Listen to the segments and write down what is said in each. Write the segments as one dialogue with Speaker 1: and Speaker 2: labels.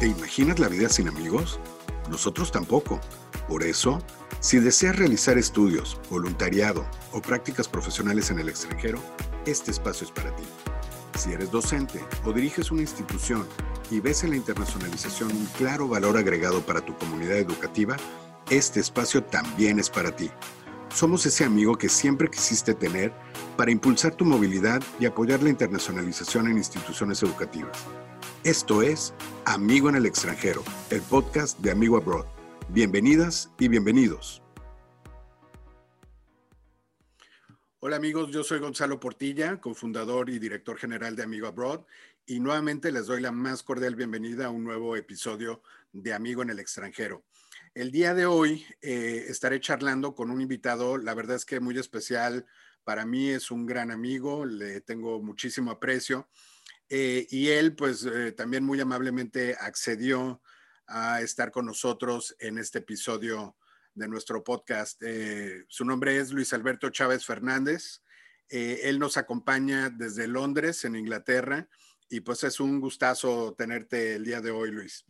Speaker 1: ¿Te imaginas la vida sin amigos? Nosotros tampoco. Por eso, si deseas realizar estudios, voluntariado o prácticas profesionales en el extranjero, este espacio es para ti. Si eres docente o diriges una institución y ves en la internacionalización un claro valor agregado para tu comunidad educativa, este espacio también es para ti. Somos ese amigo que siempre quisiste tener para impulsar tu movilidad y apoyar la internacionalización en instituciones educativas. Esto es Amigo en el extranjero, el podcast de Amigo Abroad. Bienvenidas y bienvenidos. Hola amigos, yo soy Gonzalo Portilla, cofundador y director general de Amigo Abroad, y nuevamente les doy la más cordial bienvenida a un nuevo episodio de Amigo en el extranjero. El día de hoy eh, estaré charlando con un invitado, la verdad es que muy especial, para mí es un gran amigo, le tengo muchísimo aprecio eh, y él, pues, eh, también muy amablemente accedió a estar con nosotros en este episodio de nuestro podcast. Su nombre es Luis Alberto Chávez Fernández. él nos acompaña desde Londres, en Inglaterra, y pues es un gustazo tenerte el día de hoy, Luis.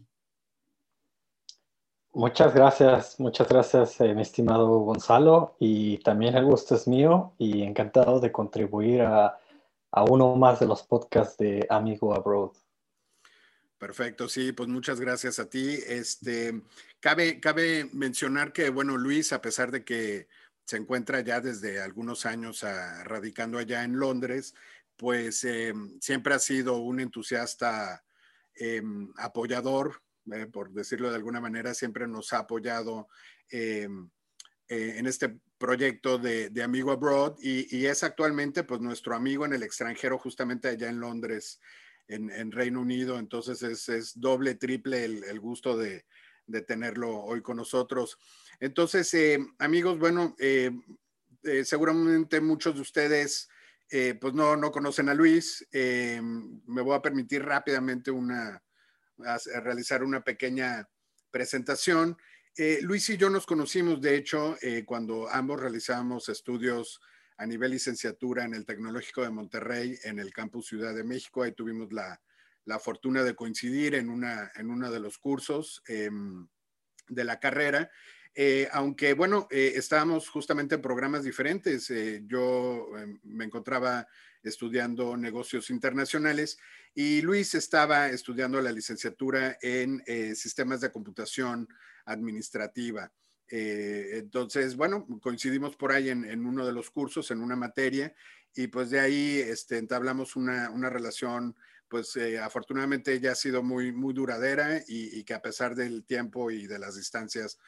Speaker 2: Muchas gracias, muchas gracias, mi estimado Gonzalo, y también el gusto es mío y encantado de contribuir a a uno más de los podcasts de Amigo Abroad.
Speaker 1: Perfecto, sí, pues muchas gracias a ti. Este, cabe, cabe mencionar que, bueno, Luis, a pesar de que se encuentra ya desde algunos años ah, radicando allá en Londres, pues eh, siempre ha sido un entusiasta em, apoyador, eh, por decirlo de alguna manera, siempre nos ha apoyado em, eh, en este proyecto de, Amigo Abroad y, es actualmente pues nuestro amigo en el extranjero, justamente allá en Londres, en, Reino Unido. Entonces es, doble, triple el, gusto de, tenerlo hoy con nosotros. Entonces, eh, amigos, bueno, eh, seguramente muchos de ustedes pues no, no conocen a Luis. me voy a permitir rápidamente una, realizar una pequeña presentación. Eh, Luis y yo nos conocimos, de hecho, eh, cuando ambos realizamos estudios a nivel licenciatura en el Tecnológico de Monterrey, en el campus Ciudad de México. Ahí tuvimos la, fortuna de coincidir en, una, en uno de los cursos em, de la carrera. Eh, aunque, bueno, estábamos justamente en programas diferentes. yo em, me encontraba estudiando negocios internacionales y Luis estaba estudiando la licenciatura en sistemas de computación administrativa. Eh, entonces, bueno, coincidimos por ahí en, uno de los cursos, en una materia, y pues de ahí este, entablamos una, relación, pues eh, afortunadamente ya ha sido muy, muy duradera y, que a pesar del tiempo y de las distancias,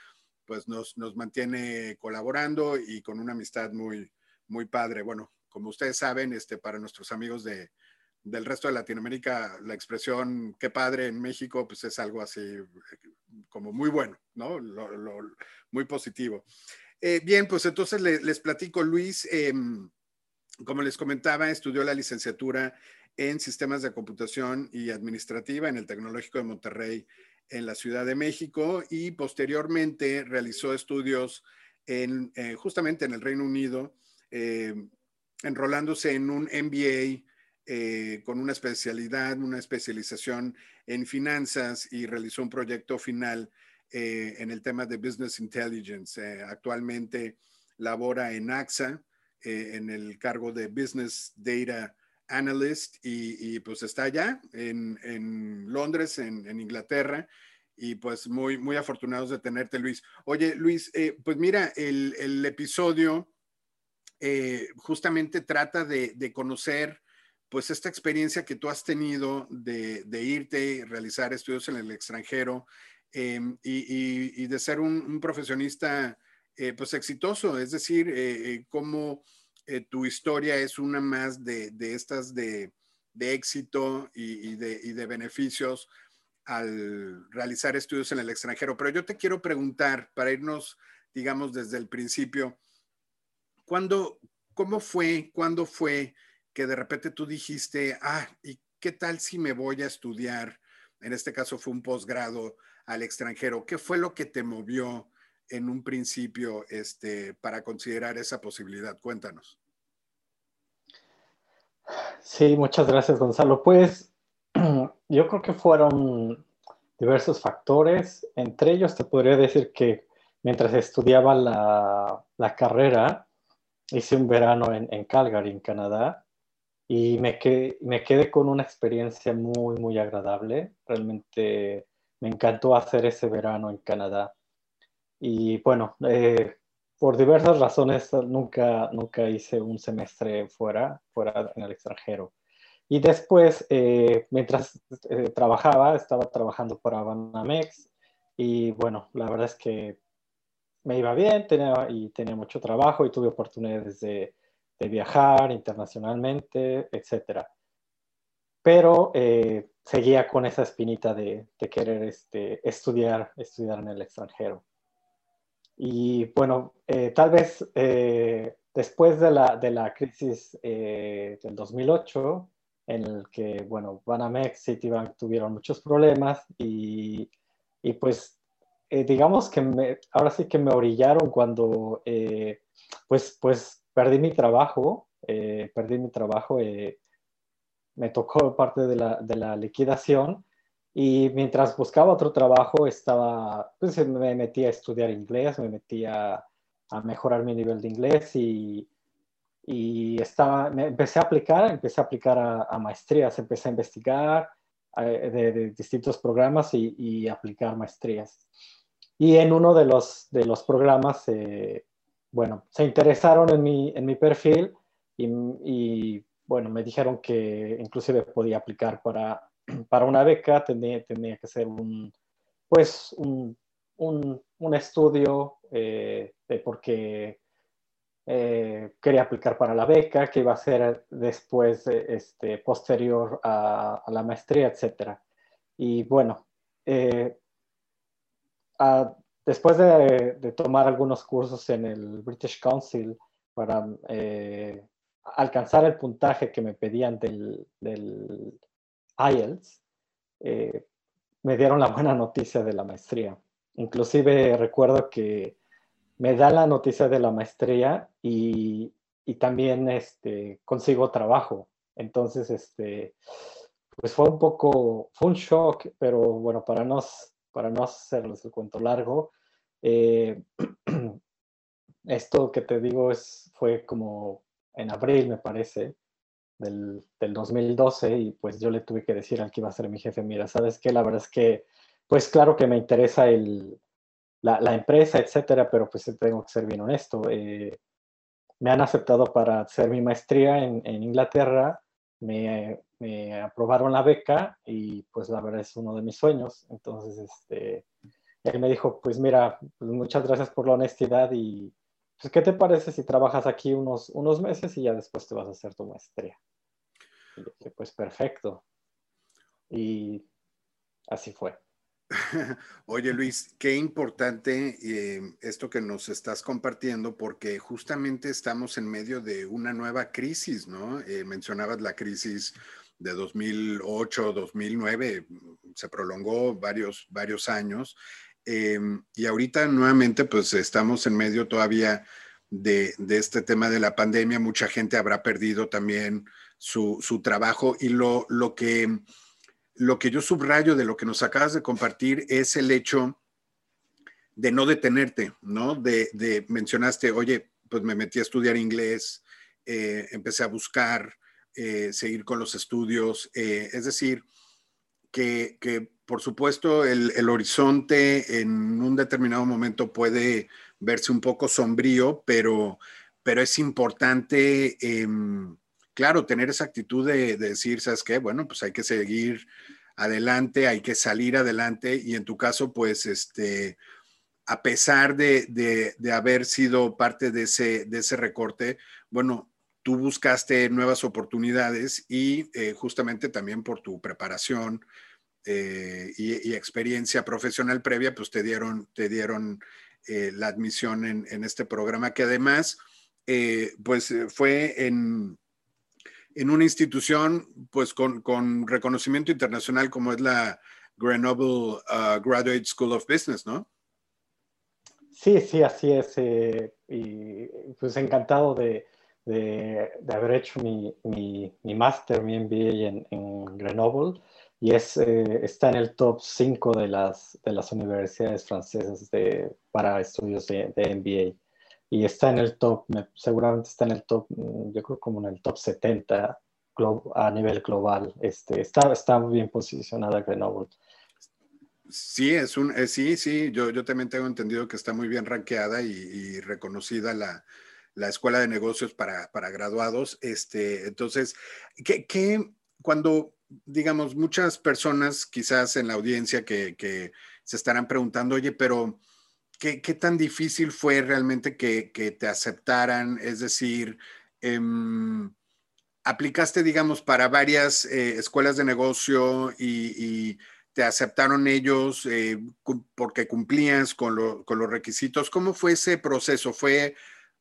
Speaker 1: pues nos, nos mantiene colaborando y con una amistad muy, muy padre. Bueno, como ustedes saben, este, para nuestros amigos de, del resto de Latinoamérica, la expresión qué padre en México, pues es algo así como muy bueno, ¿no? muy positivo. Eh, bien, pues entonces les, platico, Luis, em, como les comentaba, estudió la licenciatura en sistemas de computación y administrativa en el Tecnológico de Monterrey en la Ciudad de México y posteriormente realizó estudios eh, justamente en el Reino Unido, em, enrolándose en un MBA eh, con una especialidad, una especialización en finanzas y realizó un proyecto final eh, en el tema de Business Intelligence. Eh, actualmente labora en AXA en el cargo de Business Data Analyst y, pues está allá en, Londres, en, Inglaterra. Y pues muy, muy afortunados de tenerte, Luis. Oye, Luis, pues mira, el, episodio justamente trata de, de conocer pues esta experiencia que tú has tenido de, irte y realizar estudios en el extranjero em, y, de ser un, profesionista eh, pues exitoso, es decir, eh, eh, tu historia es una más de, estas de, éxito y, de, beneficios al realizar estudios en el extranjero. Pero yo te quiero preguntar, para irnos, digamos, desde el principio, ¿cuándo, ¿cómo fue, cuándo fue que de repente tú dijiste, ah, ¿y qué tal si me voy a estudiar? En este caso fue un posgrado al extranjero. ¿Qué fue lo que te movió en un principio este, para considerar esa posibilidad? Cuéntanos.
Speaker 2: Sí, muchas gracias, Gonzalo. Pues yo creo que fueron diversos factores. Entre ellos te podría decir que mientras estudiaba la, la carrera, hice un verano en, en Calgary, en Canadá, y me quedé, me quedé con una experiencia muy, muy agradable. Realmente me encantó hacer ese verano en Canadá. Y bueno, eh, por diversas razones nunca, nunca hice un semestre fuera, fuera en el extranjero. Y después, eh, mientras eh, trabajaba, estaba trabajando para Banamex y bueno, la verdad es que me iba bien tenía, y tenía mucho trabajo y tuve oportunidades de, de viajar internacionalmente, etc. Pero seguía con esa espinita de, de querer este, estudiar, estudiar en el extranjero. Y bueno, tal vez después de la, de la crisis del 2008, en el que, bueno, Banamex, Citibank tuvieron muchos problemas y, y pues, eh, digamos que me, ahora sí que me orillaron cuando, eh, pues, pues, perdí mi trabajo, eh, perdí mi trabajo, me tocó parte de la, de la, liquidación y mientras buscaba otro trabajo estaba, pues me metí a estudiar inglés, me metí a, a mejorar mi nivel de inglés y y estaba, me empecé a aplicar, empecé a aplicar a, maestrías, empecé a investigar eh, de, distintos programas y, aplicar maestrías. Y en uno de los, de los programas, eh, bueno, se interesaron en mi, en mi perfil y, bueno, me dijeron que inclusive podía aplicar para, para una beca, tenía, tenía que ser un, pues, un, un, un estudio, eh, de porque eh, quería aplicar para la beca, que iba a ser después, este, posterior a, la maestría, etc. Y bueno, eh, después de, tomar algunos cursos en el British Council para eh, alcanzar el puntaje que me pedían del IELTS, me dieron la buena noticia de la maestría. Inclusive recuerdo que me da la noticia de la maestría y, y también este, consigo trabajo. Entonces, este, pues fue un poco, fue un shock, pero bueno, para no, para no hacerles el cuento largo, eh, esto que te digo es, fue como en abril, me parece, del, del, 2012, y pues yo le tuve que decir al que iba a ser mi jefe, mira, ¿sabes qué? La verdad es que, pues claro que me interesa el, la, empresa, etcétera, pero pues tengo que ser bien honesto. Eh, me han aceptado para hacer mi maestría en, Inglaterra, me, aprobaron la beca y pues la verdad es uno de mis sueños. Entonces, este, él me dijo, pues mira, pues, muchas gracias por la honestidad y pues, ¿qué te parece si trabajas aquí unos, unos meses y ya después te vas a hacer tu maestría? Y dije, pues perfecto. Y así fue.
Speaker 1: Oye Luis, qué importante eh, esto que nos estás compartiendo porque justamente estamos en medio de una nueva crisis, ¿no? Eh, mencionabas la crisis de 2008, 2009, se prolongó varios, varios años em, y ahorita nuevamente pues estamos en medio todavía de, este tema de la pandemia, mucha gente habrá perdido también su, su trabajo y lo, lo que lo que yo subrayo de lo que nos acabas de compartir es el hecho de no detenerte, ¿no? De, mencionaste, oye, pues me metí a estudiar inglés, eh, empecé a buscar, eh, seguir con los estudios, eh, es decir, que, por supuesto el, horizonte en un determinado momento puede verse un poco sombrío, pero, pero es importante em, claro, tener esa actitud de, decir, ¿sabes qué? Bueno, pues hay que seguir adelante, hay que salir adelante y en tu caso, pues, este, a pesar de, haber sido parte de ese, de ese recorte, bueno, tú buscaste nuevas oportunidades y eh, justamente también por tu preparación eh, y, experiencia profesional previa, pues te dieron, te dieron eh, la admisión en, este programa que además, pues fue en, en una institución pues con, con reconocimiento internacional como es la Grenoble uh, Graduate School of Business, ¿no?
Speaker 2: Sí, sí, así es. Eh, y pues encantado de, de, haber hecho mi, mi, mi máster, mi MBA en Grenoble. Y es, eh, está en el top 5 de las, de las universidades francesas de, para estudios de, de, MBA. Y está en el top, seguramente está en el top, mm, yo creo como en el top 70 a nivel global. Este, está, está bien posicionada Grenoble.
Speaker 1: Sí, es un, eh, sí, sí, yo, yo también tengo entendido que está muy bien rankeada y, reconocida la, la, escuela de negocios para, para graduados. Este, entonces, ¿qué, qué, cuando, digamos, muchas personas quizás en la audiencia que, que se estarán preguntando, oye, pero ¿qué, ¿qué, tan difícil fue realmente que, que te aceptaran? Es decir, eh, aplicaste, digamos, para varias eh, escuelas de negocio y, te aceptaron ellos eh, porque cumplías con, los requisitos. ¿Cómo fue ese proceso? ¿Fue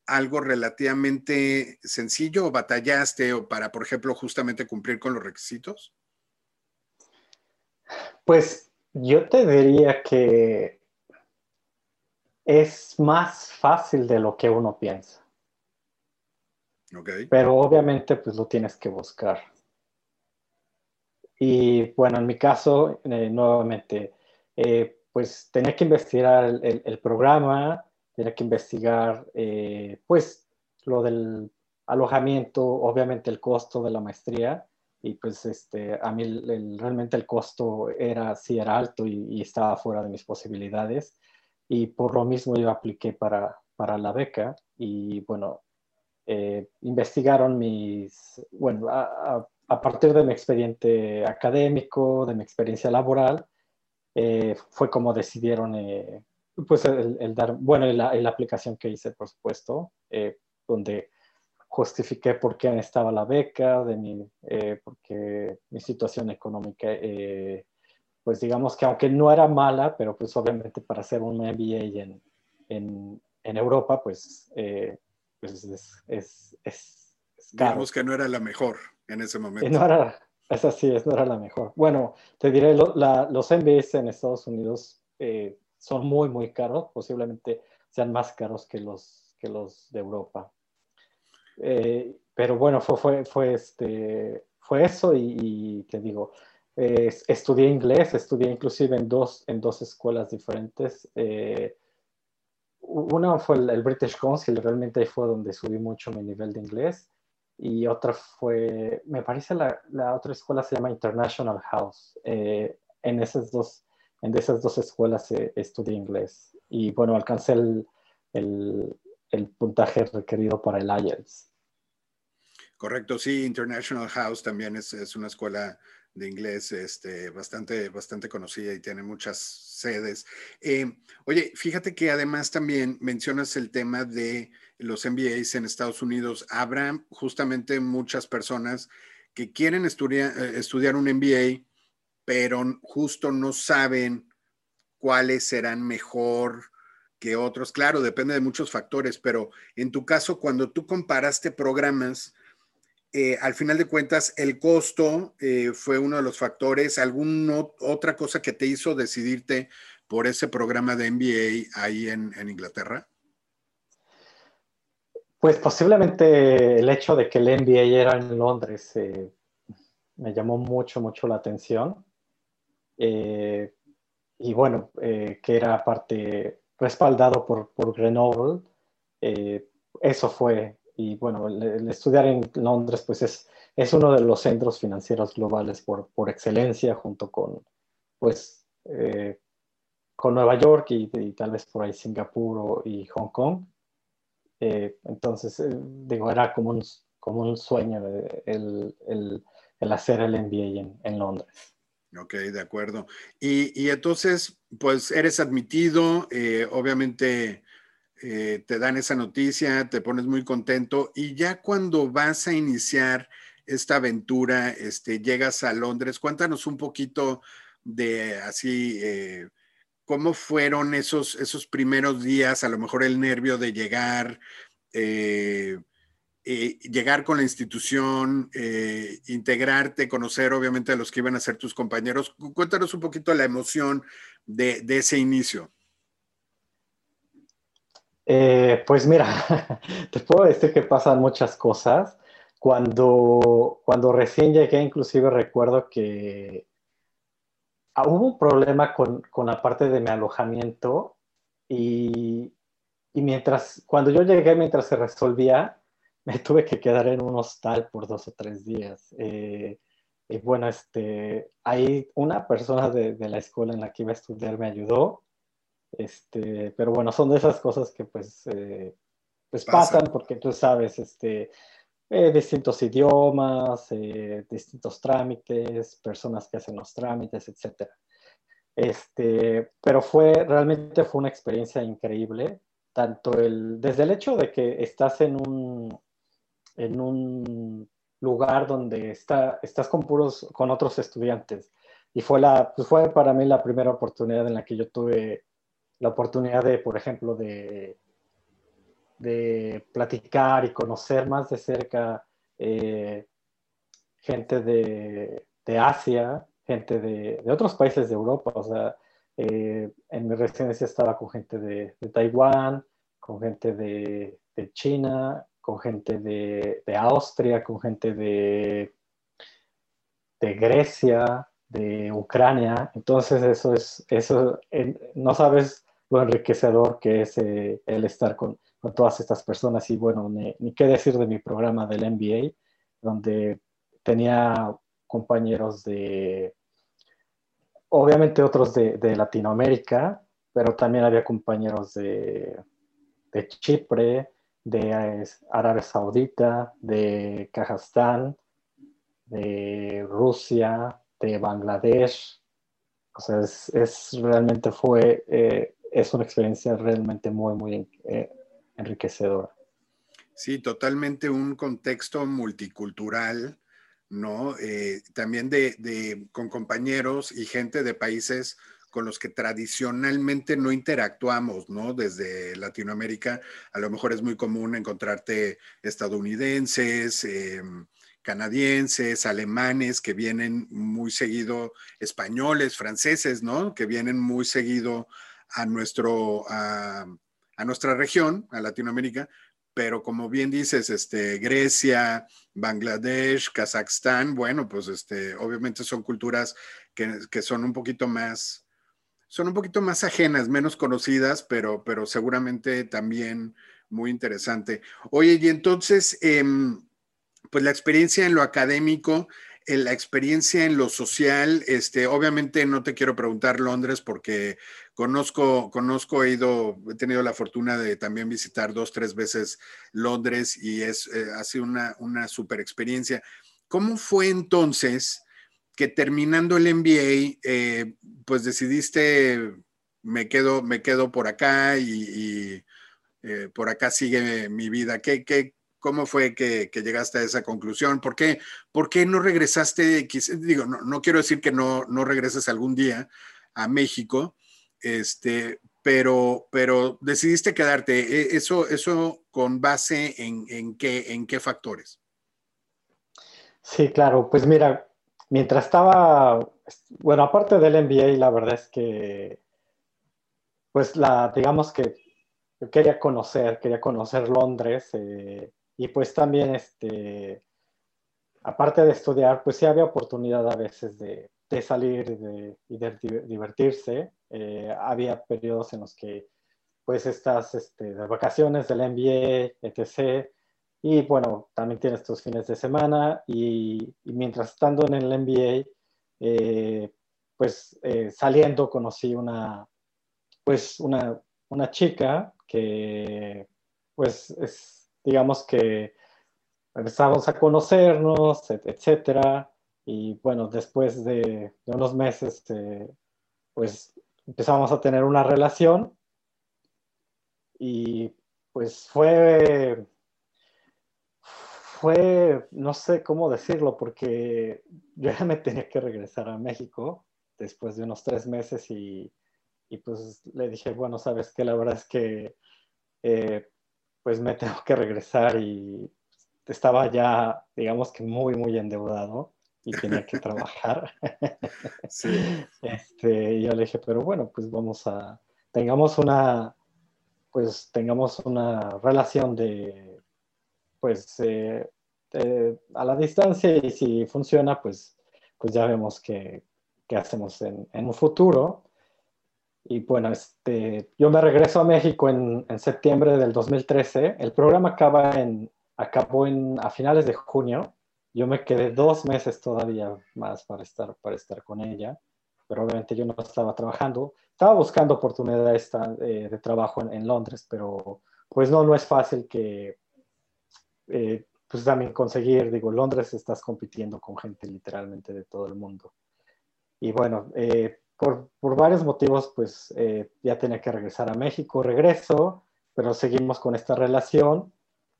Speaker 1: algo relativamente sencillo o batallaste o para, por ejemplo, justamente cumplir con los requisitos?
Speaker 2: Pues yo te diría que es más fácil de lo que uno piensa. Pero obviamente pues lo tienes que buscar. Y bueno, en mi caso, eh, nuevamente, eh, pues tenía que investigar el, programa, tenía que investigar eh, pues lo del alojamiento, obviamente el costo de la maestría y pues este, a mí realmente el costo era, sí era alto y, estaba fuera de mis posibilidades. Y por lo mismo yo apliqué para, para la beca y bueno, eh, investigaron mis, bueno, a, partir de mi expediente académico, de mi experiencia laboral, eh, fue como decidieron, eh, pues, el, dar, bueno, la, la, aplicación que hice, por supuesto, donde justifiqué por qué necesitaba la beca, de mi, porque mi situación económica, pues digamos que aunque no era mala, pero pues obviamente para hacer un MBA en, en, en Europa, pues pues es, es, es,
Speaker 1: Digamos que no era la mejor en ese momento.
Speaker 2: No era, es así, es, no era la mejor. Bueno, te diré, los MBS en Estados Unidos eh, son muy, muy caros, posiblemente sean más caros que los, que los de Europa. Eh, pero bueno, fue, fue, fue, este, fue eso y, te digo, eh, estudié inglés, estudié inclusive en dos, en dos escuelas diferentes. Eh, una fue el, British Council, realmente ahí fue donde subí mucho mi nivel de inglés. Y otra fue, me parece la, la otra escuela se llama International House. Eh, en, esas dos, en esas dos escuelas eh, estudié inglés. Y bueno, alcancé el, el, el puntaje requerido para el IELTS.
Speaker 1: Correcto, sí, International House también es, una escuela de inglés este, bastante, bastante conocida y tiene muchas sedes. Eh, oye, fíjate que además también mencionas el tema de los MBAs en Estados Unidos. Habrá justamente muchas personas que quieren eh, estudiar un MBA, pero justo no saben cuáles serán mejor que otros. Claro, depende de muchos factores, pero en tu caso, cuando tú comparaste programas, eh, al final de cuentas, el costo eh, fue uno de los factores. ¿Alguna otra cosa que te hizo decidirte por ese programa de MBA ahí en, Inglaterra?
Speaker 2: Pues posiblemente el hecho de que el MBA era en Londres eh, me llamó mucho, mucho la atención. y bueno, que era aparte respaldado por, por Grenoble. eso fue y bueno, el, estudiar en Londres pues es, es uno de los centros financieros globales por, por excelencia junto con pues eh, con Nueva York y, tal vez por ahí Singapur y Hong Kong. Eh, entonces, eh, digo, era como un, como un sueño el, el, el hacer el MBA en, en, Londres.
Speaker 1: Ok, de acuerdo. Y, entonces, pues eres admitido, obviamente eh, te dan esa noticia, te pones muy contento y ya cuando vas a iniciar esta aventura, este, llegas a Londres, cuéntanos un poquito de así, eh, cómo fueron esos, esos primeros días, a lo mejor el nervio de llegar, eh, llegar con la institución, integrarte, conocer obviamente a los que iban a ser tus compañeros. Cuéntanos un poquito la emoción de ese inicio.
Speaker 2: Eh, pues mira, te puedo decir que pasan muchas cosas. Cuando, cuando recién llegué, inclusive recuerdo que ah, hubo un problema con, con, la parte de mi alojamiento y, y, mientras, cuando yo llegué, mientras se resolvía, me tuve que quedar en un hostal por dos o tres días. Eh, y bueno, este, ahí una persona de, de, la escuela en la que iba a estudiar me ayudó, este, pero bueno, son de esas cosas que pues, eh, pues pasan porque tú sabes, este, eh, distintos idiomas, eh, distintos trámites, personas que hacen los trámites, etc. Este, pero fue, realmente fue una experiencia increíble, tanto el, desde el hecho de que estás en un, en un lugar donde está, estás con puros, con otros estudiantes. Y fue, la, pues fue para mí la primera oportunidad en la que yo tuve la oportunidad de, por ejemplo, de de platicar y conocer más de cerca eh, gente de, Asia, gente de, otros países de Europa. O sea, eh, en mi residencia estaba con gente de, Taiwán, con gente de, China, con gente de, Austria, con gente de, de Grecia, de Ucrania. Entonces eso es, eso, no sabes lo enriquecedor que es eh, el estar con, con todas estas personas y bueno, ni, qué decir de mi programa del MBA, donde tenía compañeros de, obviamente otros de, Latinoamérica, pero también había compañeros de, de Chipre, de Arabia Saudita, de Kazajstán, de Rusia, de Bangladesh. O sea, es, realmente fue, eh, es una experiencia realmente muy, muy eh, enriquecedora.
Speaker 1: Sí, totalmente un contexto multicultural, ¿no? Eh, también de, con compañeros y gente de países con los que tradicionalmente no interactuamos, ¿no? Desde Latinoamérica, a lo mejor es muy común encontrarte estadounidenses, em, canadienses, alemanes que vienen muy seguido, españoles, franceses, ¿no? Que vienen muy seguido a nuestro, a nuestra región, a Latinoamérica, pero como bien dices, este, Grecia, Bangladesh, Kazajstán, bueno, pues este, obviamente son culturas que, son un poquito más, son un poquito más ajenas, menos conocidas, pero, pero seguramente también muy interesante. Oye, y entonces, em, pues la experiencia en lo académico, la experiencia en lo social, este, obviamente no te quiero preguntar Londres porque conozco, conozco, he ido, he tenido la fortuna de también visitar dos, tres veces Londres y es, eh, ha sido una, una super experiencia. ¿Cómo fue entonces que terminando el MBA, eh, pues decidiste, me quedo, me quedo por acá y, eh, por acá sigue mi vida? ¿Qué, qué, ¿Cómo fue que, llegaste a esa conclusión? ¿Por qué, por qué no regresaste? Digo, no, no, quiero decir que no, no regreses algún día a México, este, pero, pero decidiste quedarte. E, ¿Eso, eso con base en, en, qué, en qué factores?
Speaker 2: Sí, claro. Pues mira, mientras estaba, bueno, aparte del MBA, la verdad es que, pues la, digamos que quería conocer, quería conocer Londres. Eh, y pues también, este, aparte de estudiar, pues sí había oportunidad a veces de, de salir de, y de divertirse. Eh, había periodos en los que pues estás este, de vacaciones del MBA, etc. Y bueno, también tienes tus fines de semana y, mientras estando en el MBA, eh, pues eh, saliendo conocí una, pues una, una chica que pues es digamos que empezamos a conocernos, etcétera, y bueno, después de, unos meses, eh, pues empezamos a tener una relación. Y pues fue, fue, no sé cómo decirlo, porque yo ya me tenía que regresar a México después de unos tres meses y, y pues le dije, bueno, sabes que la verdad es que eh, pues me tengo que regresar y estaba ya, digamos que muy, muy endeudado y tenía que trabajar. Sí. Este, y yo le dije, pero bueno, pues vamos a, tengamos una, pues tengamos una relación de, pues, eh, a la distancia y si funciona, pues, pues ya vemos qué, hacemos en, en, un futuro. Y bueno, este, yo me regreso a México en, en septiembre del 2013. El programa acaba en, acabó en, a finales de junio. Yo me quedé dos meses todavía más para estar, para estar con ella, pero obviamente yo no estaba trabajando. Estaba buscando oportunidades de, de trabajo en, en, Londres, pero pues no, no es fácil que eh, pues también conseguir, digo, Londres estás compitiendo con gente literalmente de todo el mundo. Y bueno, eh, por, por, varios motivos, pues eh, ya tenía que regresar a México, regreso, pero seguimos con esta relación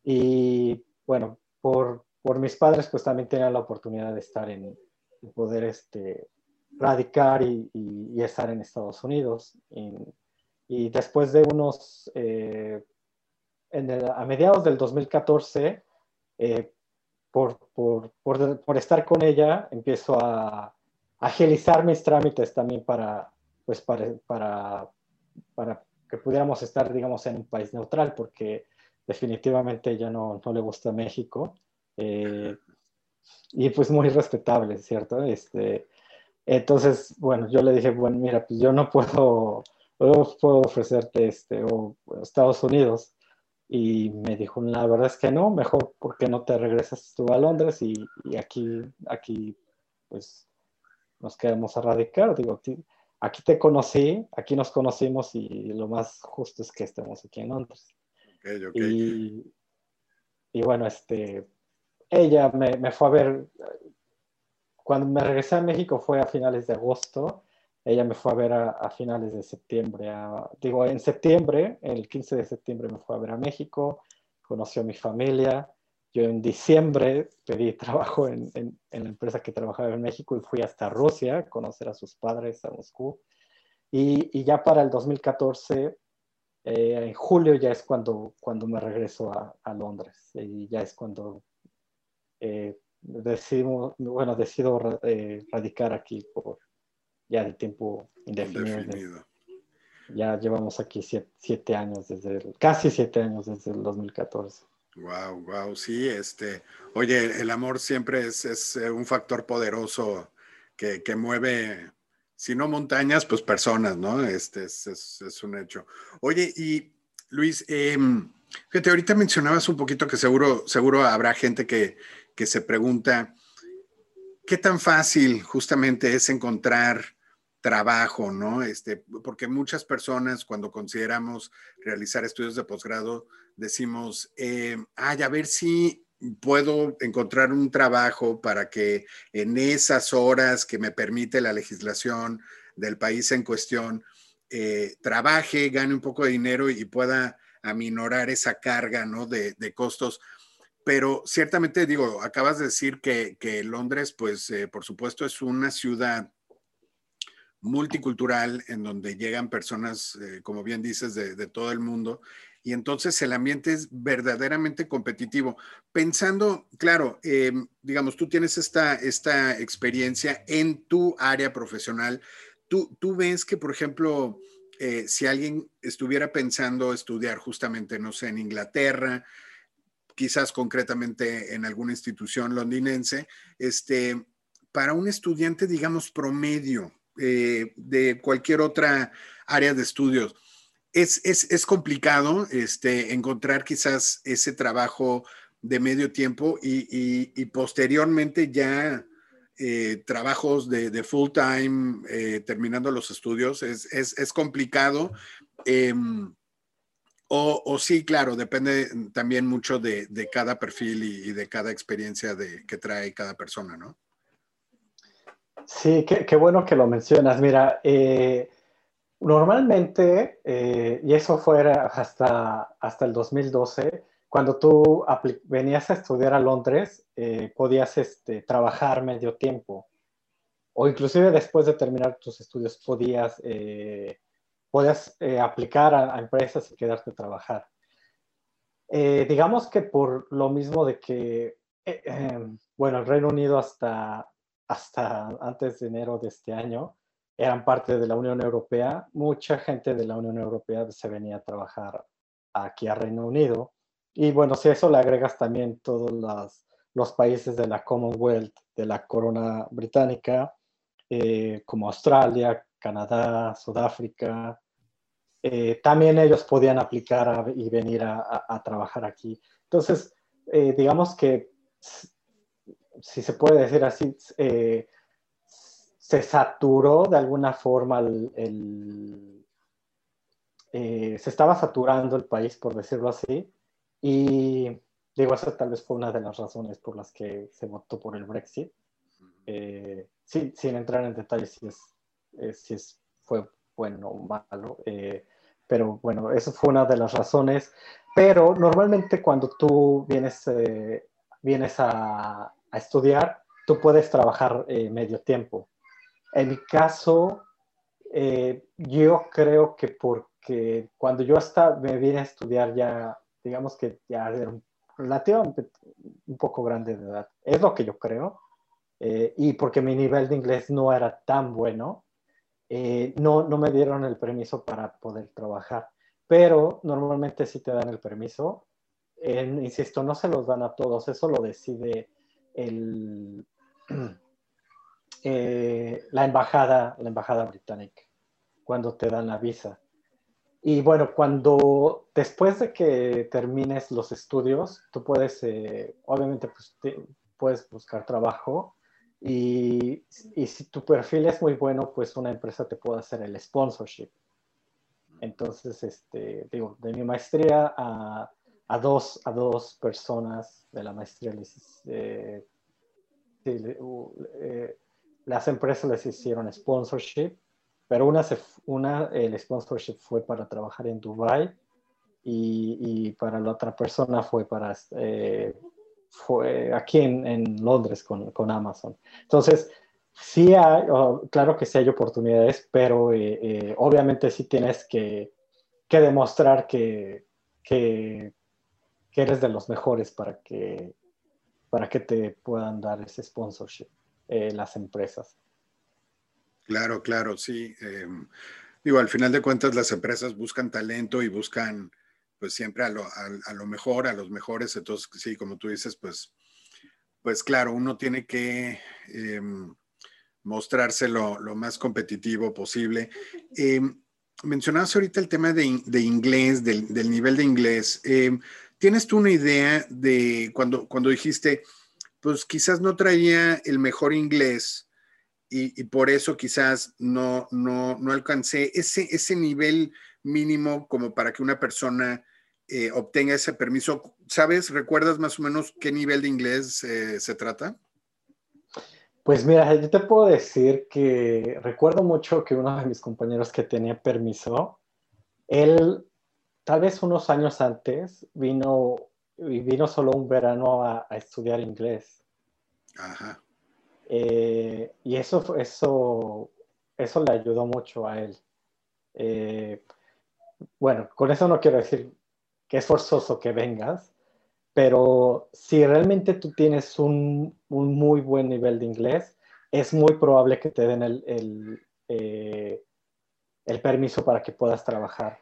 Speaker 2: y bueno, por, por mis padres, pues también tenía la oportunidad de estar en, de poder este, radicar y, y, y, estar en Estados Unidos. Y, y después de unos, eh, a mediados del 2014, eh, por, por, estar con ella, empiezo a agilizar mis trámites también para, pues para, para, que pudiéramos estar, digamos, en un país neutral, porque definitivamente ella no, no le gusta México. Eh, y pues muy respetable, ¿cierto? Este, entonces, bueno, yo le dije, bueno, mira, pues yo no puedo, puedo ofrecerte este, o Estados Unidos. Y me dijo, la verdad es que no, mejor porque no te regresas tú a Londres y, y aquí, aquí, pues, nos quedamos a radicar. Digo, aquí te conocí, aquí nos conocimos y lo más justo es que estemos aquí en Londres.
Speaker 1: Okay, okay.
Speaker 2: Y, y, bueno, este, ella me, me, fue a ver, cuando me regresé a México fue a finales de agosto, ella me fue a ver a, a finales de septiembre, a, digo, en septiembre, el 15 de septiembre me fue a ver a México, conoció a mi familia, yo en diciembre pedí trabajo en, en, en, la empresa que trabajaba en México y fui hasta Rusia a conocer a sus padres, a Moscú. Y, y ya para el 2014 eh, en julio ya es cuando, cuando me regreso a, a Londres y ya es cuando eh, decido, bueno, decido eh, radicar aquí por ya de tiempo indefinido. indefinido. Ya llevamos aquí siete, siete años desde el, casi siete años desde el 2014.
Speaker 1: Wow, wow, sí, este, oye, el amor siempre es, es un factor poderoso que, que mueve si no montañas, pues personas, ¿no? Este es, es, es un hecho. Oye, y Luis, eh, fíjate, ahorita mencionabas un poquito que seguro, seguro habrá gente que, que se pregunta, ¿qué tan fácil justamente es encontrar trabajo, ¿no? Este, porque muchas personas cuando consideramos realizar estudios de posgrado decimos, eh, ay, a ver si puedo encontrar un trabajo para que en esas horas que me permite la legislación del país en cuestión, eh, trabaje, gane un poco de dinero y pueda aminorar esa carga ¿no? de, costos. Pero ciertamente digo, acabas de decir que, que Londres, pues eh, por supuesto es una ciudad multicultural en donde llegan personas, eh, como bien dices, de, todo el mundo y entonces el ambiente es verdaderamente competitivo. Pensando, claro, eh, digamos, tú tienes esta, esta experiencia en tu área profesional. Tú, tú ves que, por ejemplo, eh, si alguien estuviera pensando estudiar justamente, no sé, en Inglaterra, quizás concretamente en alguna institución londinense, este, para un estudiante, digamos, promedio eh, de cualquier otra área de estudios, es, es, es complicado este, encontrar quizás ese trabajo de medio tiempo y, y, posteriormente ya eh, trabajos de, de, full time eh, terminando los estudios. Es, es, es complicado. Eh, o, o, sí, claro, depende también mucho de, de cada perfil y, y, de cada experiencia de, que trae cada persona, ¿no?
Speaker 2: Sí, qué, bueno que lo mencionas. Mira, eh, Normalmente, eh, y eso fue hasta, hasta el 2012, cuando tú venías a estudiar a Londres, eh, podías este, trabajar medio tiempo. O inclusive después de terminar tus estudios podías, podías aplicar a, empresas y quedarte a trabajar. Digamos que por lo mismo de que, bueno, el Reino Unido hasta, hasta antes de enero de este año, eran parte de la Unión Europea, mucha gente de la Unión Europea se venía a trabajar aquí a Reino Unido. Y bueno, si a eso le agregas también todos los, los países de la Commonwealth, de la corona británica, eh, como Australia, Canadá, Sudáfrica. Eh, también ellos podían aplicar y venir a, trabajar aquí. Entonces, eh, digamos que, si se puede decir así, se saturó de alguna forma el, se estaba saturando el país, por decirlo así, y digo, esa tal vez fue una de las razones por las que se votó por el Brexit. Eh, sin entrar en detalles si, es, si es, fue bueno o malo, eh, pero bueno, eso fue una de las razones. Pero normalmente cuando tú vienes, eh, vienes a, a, estudiar, tú puedes trabajar medio tiempo. En mi caso, yo creo que porque cuando yo hasta me vine a estudiar ya, digamos que ya era un relativamente un poco grande de edad. Es lo que yo creo. Eh, y porque mi nivel de inglés no era tan bueno, eh, no, no me dieron el permiso para poder trabajar. Pero normalmente sí te dan el permiso. insisto, no se los dan a todos, eso lo decide el, eh, la, embajada, la embajada británica cuando te dan la visa. Y bueno, cuando después de que termines los estudios, tú puedes, obviamente, pues, puedes buscar trabajo y, y, si tu perfil es muy bueno, pues una empresa te puede hacer el sponsorship. Entonces, este, digo, de mi maestría a, a dos, a dos personas de la maestría les, eh, eh, las empresas les hicieron sponsorship, pero una, se, una el sponsorship fue para trabajar en Dubai y, y para la otra persona fue para eh, fue aquí en, Londres con, Amazon. Entonces, sí hay, claro que sí hay oportunidades, pero eh, eh, obviamente sí tienes que, demostrar que, que, eres de los mejores para que, para que te puedan dar ese sponsorship eh, las empresas.
Speaker 1: Claro, claro, sí. Em, digo, al final de cuentas las empresas buscan talento y buscan pues siempre a lo, a, lo, mejor, a los mejores. Entonces, sí, como tú dices, pues, pues claro, uno tiene que eh, mostrarse lo, más competitivo posible. Eh, mencionabas ahorita el tema de, inglés, del, nivel de inglés. Em, ¿Tienes tú una idea de cuando, cuando dijiste, pues quizás no traía el mejor inglés y, por eso quizás no, no, no alcancé ese, ese nivel mínimo como para que una persona eh, obtenga ese permiso. ¿Sabes, recuerdas más o menos qué nivel de inglés eh, se trata?
Speaker 2: Pues mira, yo te puedo decir que recuerdo mucho que uno de mis compañeros que tenía permiso, él tal vez unos años antes vino y vino solo un verano a, estudiar inglés. Ajá. Eh, y eso, eso, eso le ayudó mucho a él. bueno, con eso no quiero decir que es forzoso que vengas, pero si realmente tú tienes un, muy buen nivel de inglés, es muy probable que te den el, eh, el, permiso para que puedas trabajar.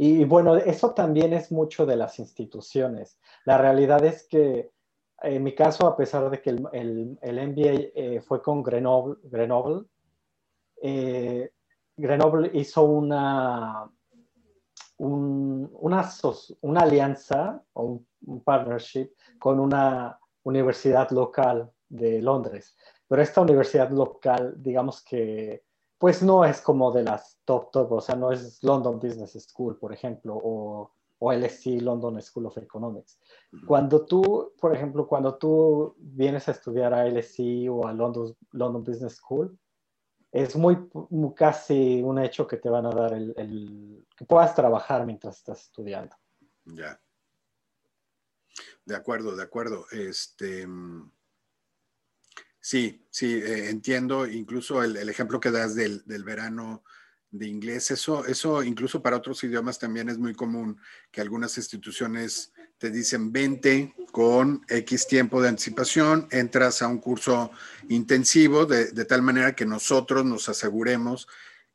Speaker 2: Y, bueno, eso también es mucho de las instituciones. La realidad es que en mi caso, a pesar de que el, el, MBA eh, fue con Grenoble, Grenoble, eh, Grenoble hizo una, una, una, alianza o un, partnership con una universidad local de Londres. Pero esta universidad local, digamos que, pues no es como de las top top, o sea, no es London Business School, por ejemplo, o, o LSE, London School of Economics. Cuando tú, por ejemplo, cuando tú vienes a estudiar a LSE o a London, London Business School, es muy, casi un hecho que te van a dar el, que puedas trabajar mientras estás estudiando.
Speaker 1: Ya. De acuerdo, de acuerdo. Este, sí, sí, eh, entiendo. Incluso el, ejemplo que das del, del, verano de inglés, eso, eso incluso para otros idiomas también es muy común que algunas instituciones te dicen 20 con X tiempo de anticipación, entras a un curso intensivo de, tal manera que nosotros nos aseguremos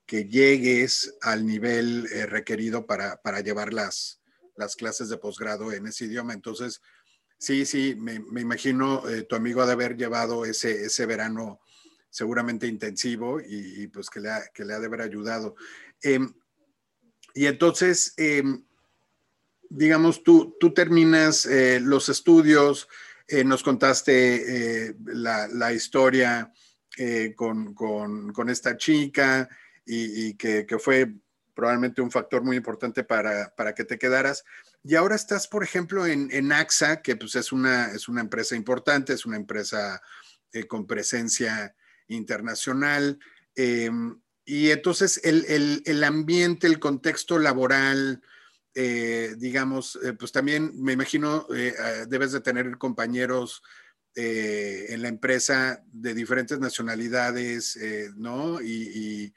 Speaker 1: que llegues al nivel eh, requerido para, llevar las, las clases de posgrado en ese idioma. Entonces, sí, sí, me, imagino eh, tu amigo ha de haber llevado ese, ese verano seguramente intensivo y, pues que le, ha, que le ha de haber ayudado. Em, y entonces, em, digamos, tú, tú terminas eh, los estudios, eh, nos contaste eh, la, historia con, con, esta chica y, que, que, fue probablemente un factor muy importante para, para, que te quedaras. Y ahora estás, por ejemplo, en, en AXA, que pues es una, es una empresa importante, es una empresa con presencia internacional. Em, y entonces el, ambiente, el contexto laboral, eh, digamos, eh, pues también me imagino eh, debes de tener compañeros en la empresa de diferentes nacionalidades, ¿no? Y,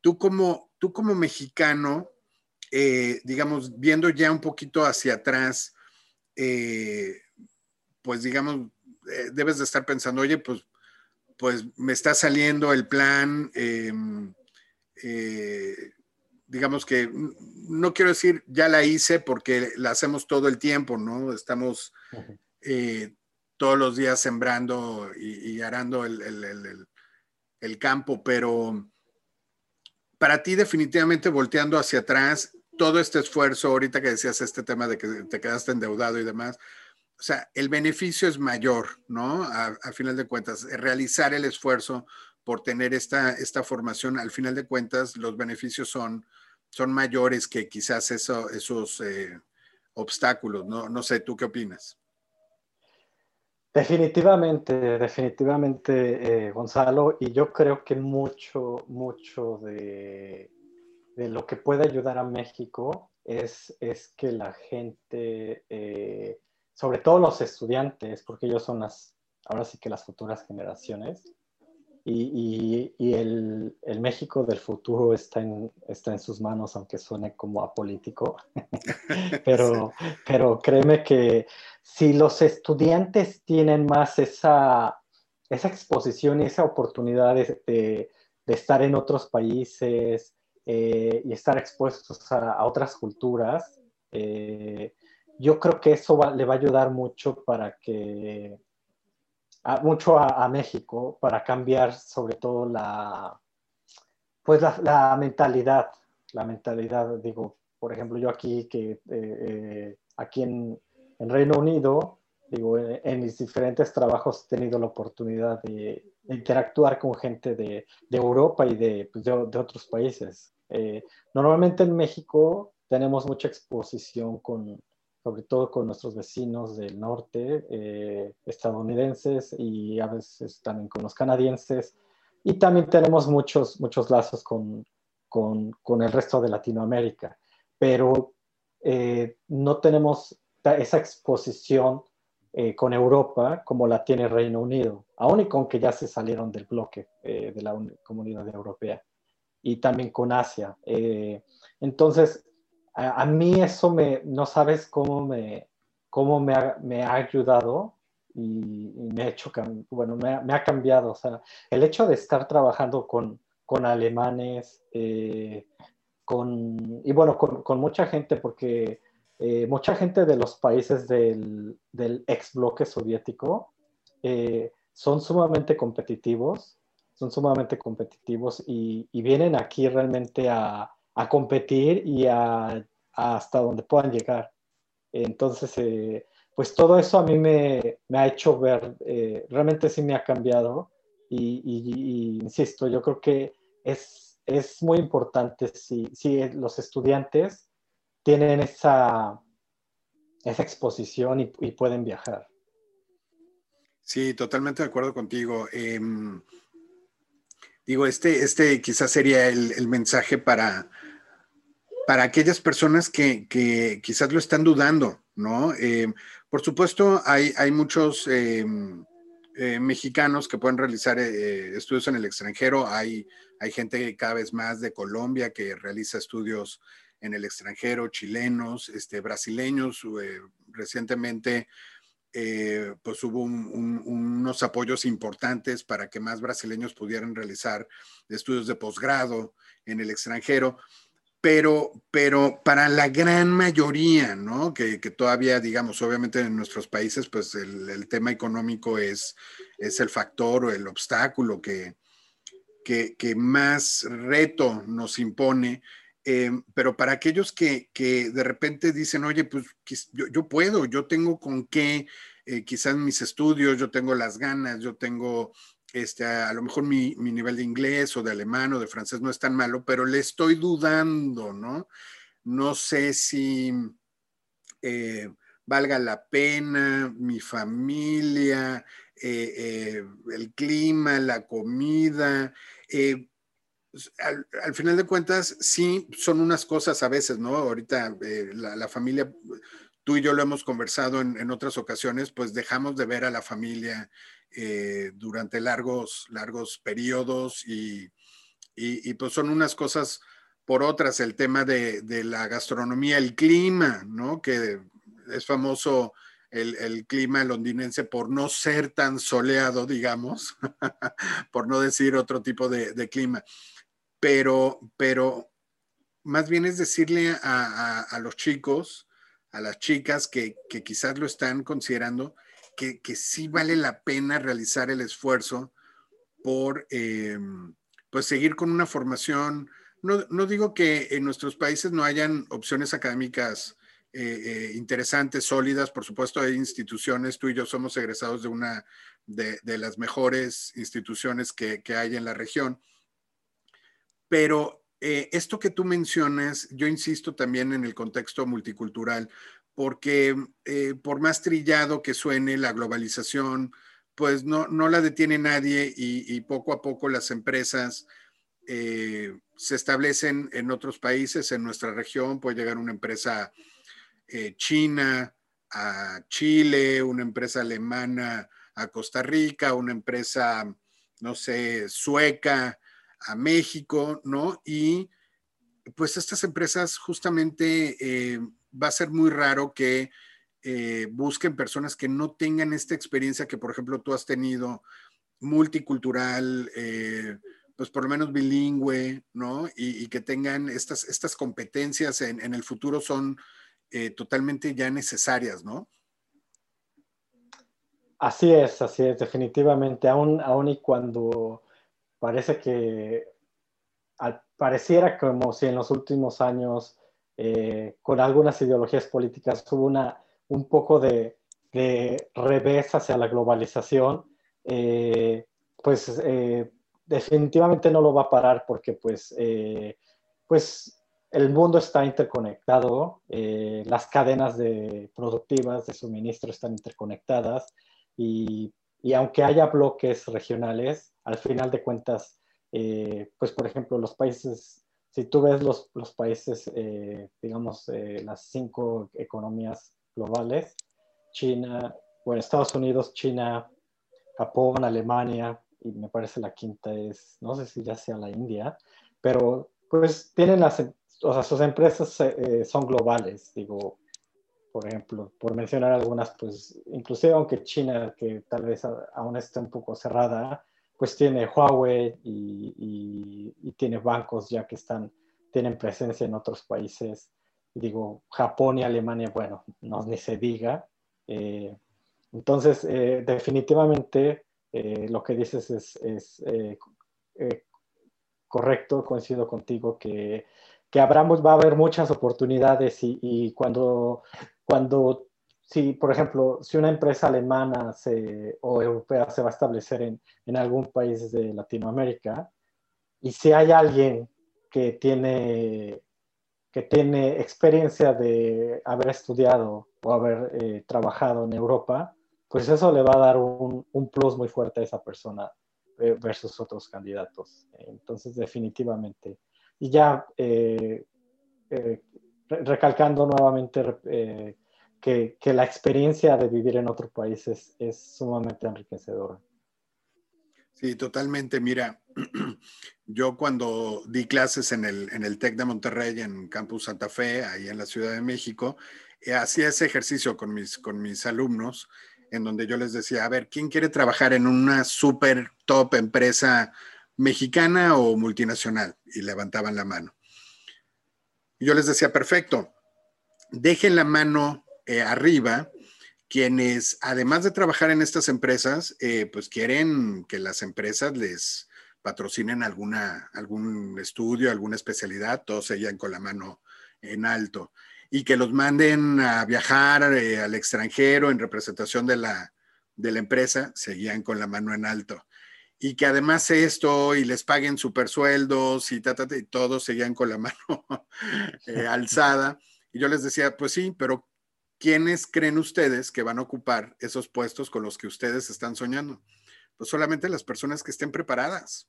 Speaker 1: tú, como, tú como mexicano, digamos, viendo ya un poquito hacia atrás, pues digamos, debes de estar pensando, oye, pues, pues me está saliendo el plan. Eh, digamos que no quiero decir ya la hice porque la hacemos todo el tiempo, ¿no? Estamos eh, todos los días sembrando y, arando el, campo, pero para ti definitivamente volteando hacia atrás, todo este esfuerzo, ahorita que decías este tema de que te quedaste endeudado y demás, o sea, el beneficio es mayor, ¿no? A, final de cuentas, realizar el esfuerzo por tener esta, esta formación, al final de cuentas, los beneficios son, son mayores que quizás eso, esos eh, obstáculos. ¿no? no sé, ¿tú qué opinas?
Speaker 2: Definitivamente, definitivamente, eh, Gonzalo, y yo creo que mucho, mucho de, de, lo que puede ayudar a México es, es que la gente, eh, sobre todo los estudiantes, porque ellos son las, ahora sí que las futuras generaciones, y, y, el, el, México del futuro está en, está en sus manos, aunque suene como apolítico. pero, pero créeme que si los estudiantes tienen más esa, esa exposición y esa oportunidad de, de, estar en otros países eh, y estar expuestos a, a otras culturas, eh, yo creo que eso le va a ayudar mucho para que mucho a, México para cambiar sobre todo la, pues la, mentalidad, la mentalidad, digo, por ejemplo, yo aquí, que, eh, aquí en, en, Reino Unido, digo, en, mis diferentes trabajos he tenido la oportunidad de, interactuar con gente de, de Europa y de, pues, de, otros países. Eh, normalmente en México tenemos mucha exposición con, sobre todo con nuestros vecinos del norte, eh, estadounidenses y a veces también con los canadienses. Y también tenemos muchos, muchos lazos con, con, con el resto de Latinoamérica, pero eh, no tenemos esa exposición eh, con Europa como la tiene Reino Unido, aún y con que ya se salieron del bloque de la Comunidad Europea, y también con Asia. entonces, a, mí eso me, no sabes cómo me, cómo me, ha, ayudado y, me ha hecho, bueno, me, ha cambiado. El hecho de estar trabajando con, con alemanes, eh, con, y bueno, con, mucha gente, porque eh, mucha gente de los países del, del ex bloque soviético eh, son sumamente competitivos, son sumamente competitivos y, y vienen aquí realmente a, a competir y a, hasta donde puedan llegar. Entonces, eh, pues todo eso a mí me, me ha hecho ver, eh, realmente sí me ha cambiado y, insisto, yo creo que es, es muy importante si, si, los estudiantes tienen esa, esa exposición y, pueden viajar.
Speaker 1: Sí, totalmente de acuerdo contigo. Em, digo, este, este quizás sería el, mensaje para, para aquellas personas que, quizás lo están dudando, ¿no? Eh, por supuesto, hay, hay muchos eh, eh, mexicanos que pueden realizar estudios en el extranjero. Hay, hay gente cada vez más de Colombia que realiza estudios en el extranjero, chilenos, este, brasileños. recientemente, pues hubo unos apoyos importantes para que más brasileños pudieran realizar estudios de posgrado en el extranjero pero, pero para la gran mayoría, ¿no? Que, todavía, digamos, obviamente en nuestros países, pues el, tema económico es, es el factor o el obstáculo que, que, más reto nos impone. Eh, pero para aquellos que, de repente dicen, oye, pues yo, puedo, yo tengo con qué, eh, quizás mis estudios, yo tengo las ganas, yo tengo este, a, lo mejor mi, nivel de inglés o de alemán o de francés no es tan malo, pero le estoy dudando, ¿no? No sé si eh, valga la pena, mi familia, eh, eh, el clima, la comida. Pues, al, final de cuentas, sí, son unas cosas a veces, ¿no? Ahorita la, familia, tú y yo lo hemos conversado en, otras ocasiones, pues dejamos de ver a la familia eh, durante largos, largos periodos y, pues son unas cosas por otras, el tema de, la gastronomía, el clima, ¿no? Que es famoso el, clima londinense por no ser tan soleado, digamos, por no decir otro tipo de, clima. Pero, pero más bien es decirle a, los chicos, a las chicas que, que, quizás lo están considerando, que, sí vale la pena realizar el esfuerzo por eh, pues seguir con una formación. No, digo que en nuestros países no hayan opciones académicas eh, eh, interesantes, sólidas, por supuesto hay instituciones, tú y yo somos egresados de una de, las mejores instituciones que, hay en la región, pero esto que tú mencionas, yo insisto también en el contexto multicultural, porque eh, por más trillado que suene la globalización, pues no, no la detiene nadie y, poco a poco las empresas eh, se establecen en otros países, en nuestra región, puede llegar una empresa eh, china a Chile, una empresa alemana a Costa Rica, una empresa, no sé, sueca a México, ¿no? Y pues estas empresas justamente va a ser muy raro que eh, busquen personas que no tengan esta experiencia que, por ejemplo, tú has tenido, multicultural, eh, pues por lo menos bilingüe, ¿no? Y, que tengan estas, estas competencias en, el futuro son eh, totalmente ya necesarias, ¿no?
Speaker 2: Así es, así es, definitivamente, aún, aún y cuando parece que pareciera como si en los últimos años eh, con algunas ideologías políticas hubo un poco de, revés hacia la globalización, eh, pues eh, definitivamente no lo va a parar porque pues, pues el mundo está interconectado, las cadenas de productivas de suministro están interconectadas y, y, aunque haya bloques regionales, al final de cuentas, pues por ejemplo, los países si tú ves los, los países, eh, digamos, eh, las cinco economías globales, China, bueno, Estados Unidos, China, Japón, Alemania, y me parece la quinta es, no sé si ya sea la India, pero pues tienen las, o sea, sus empresas eh, son globales, digo, por ejemplo, por mencionar algunas, pues inclusive aunque China, que tal vez aún esté un poco cerrada, pues tiene Huawei y, tiene bancos ya que están, tienen presencia en otros países. digo, Japón y Alemania, bueno, no ni se diga. Eh, entonces, eh, definitivamente eh, lo que dices es, correcto, coincido contigo que, que va a haber muchas oportunidades y, y cuando, cuando si, por ejemplo, si una empresa alemana o europea se va a establecer en, en, algún país de Latinoamérica y si hay alguien que tiene, que tiene experiencia de haber estudiado o haber eh, trabajado en Europa, pues eso le va a dar un, un plus muy fuerte a esa persona eh, versus otros candidatos. Entonces, definitivamente. Y ya eh, recalcando nuevamente que, la experiencia de vivir en otro país es, sumamente enriquecedora.
Speaker 1: Sí, totalmente. Mira, yo cuando di clases en el, en el TEC de Monterrey, en Campus Santa Fe, ahí en la Ciudad de México, eh, hacía ese ejercicio con mis, con mis alumnos, en donde yo les decía, a ver, ¿quién quiere trabajar en una super top empresa mexicana o multinacional? Y levantaban la mano. yo les decía, perfecto, dejen la mano eh, arriba quienes, además de trabajar en estas empresas, eh, pues quieren que las empresas les patrocinen alguna, algún estudio, alguna especialidad, todos seguían con la mano en alto. Y que los manden a viajar eh, al extranjero en representación de la, de la empresa, seguían con la mano en alto. Y que además esto y les paguen super sueldos y, ta, y todos seguían con la mano eh, alzada. Y yo les decía, pues sí, pero ¿quiénes creen ustedes que van a ocupar esos puestos con los que ustedes están soñando? Pues solamente las personas que estén preparadas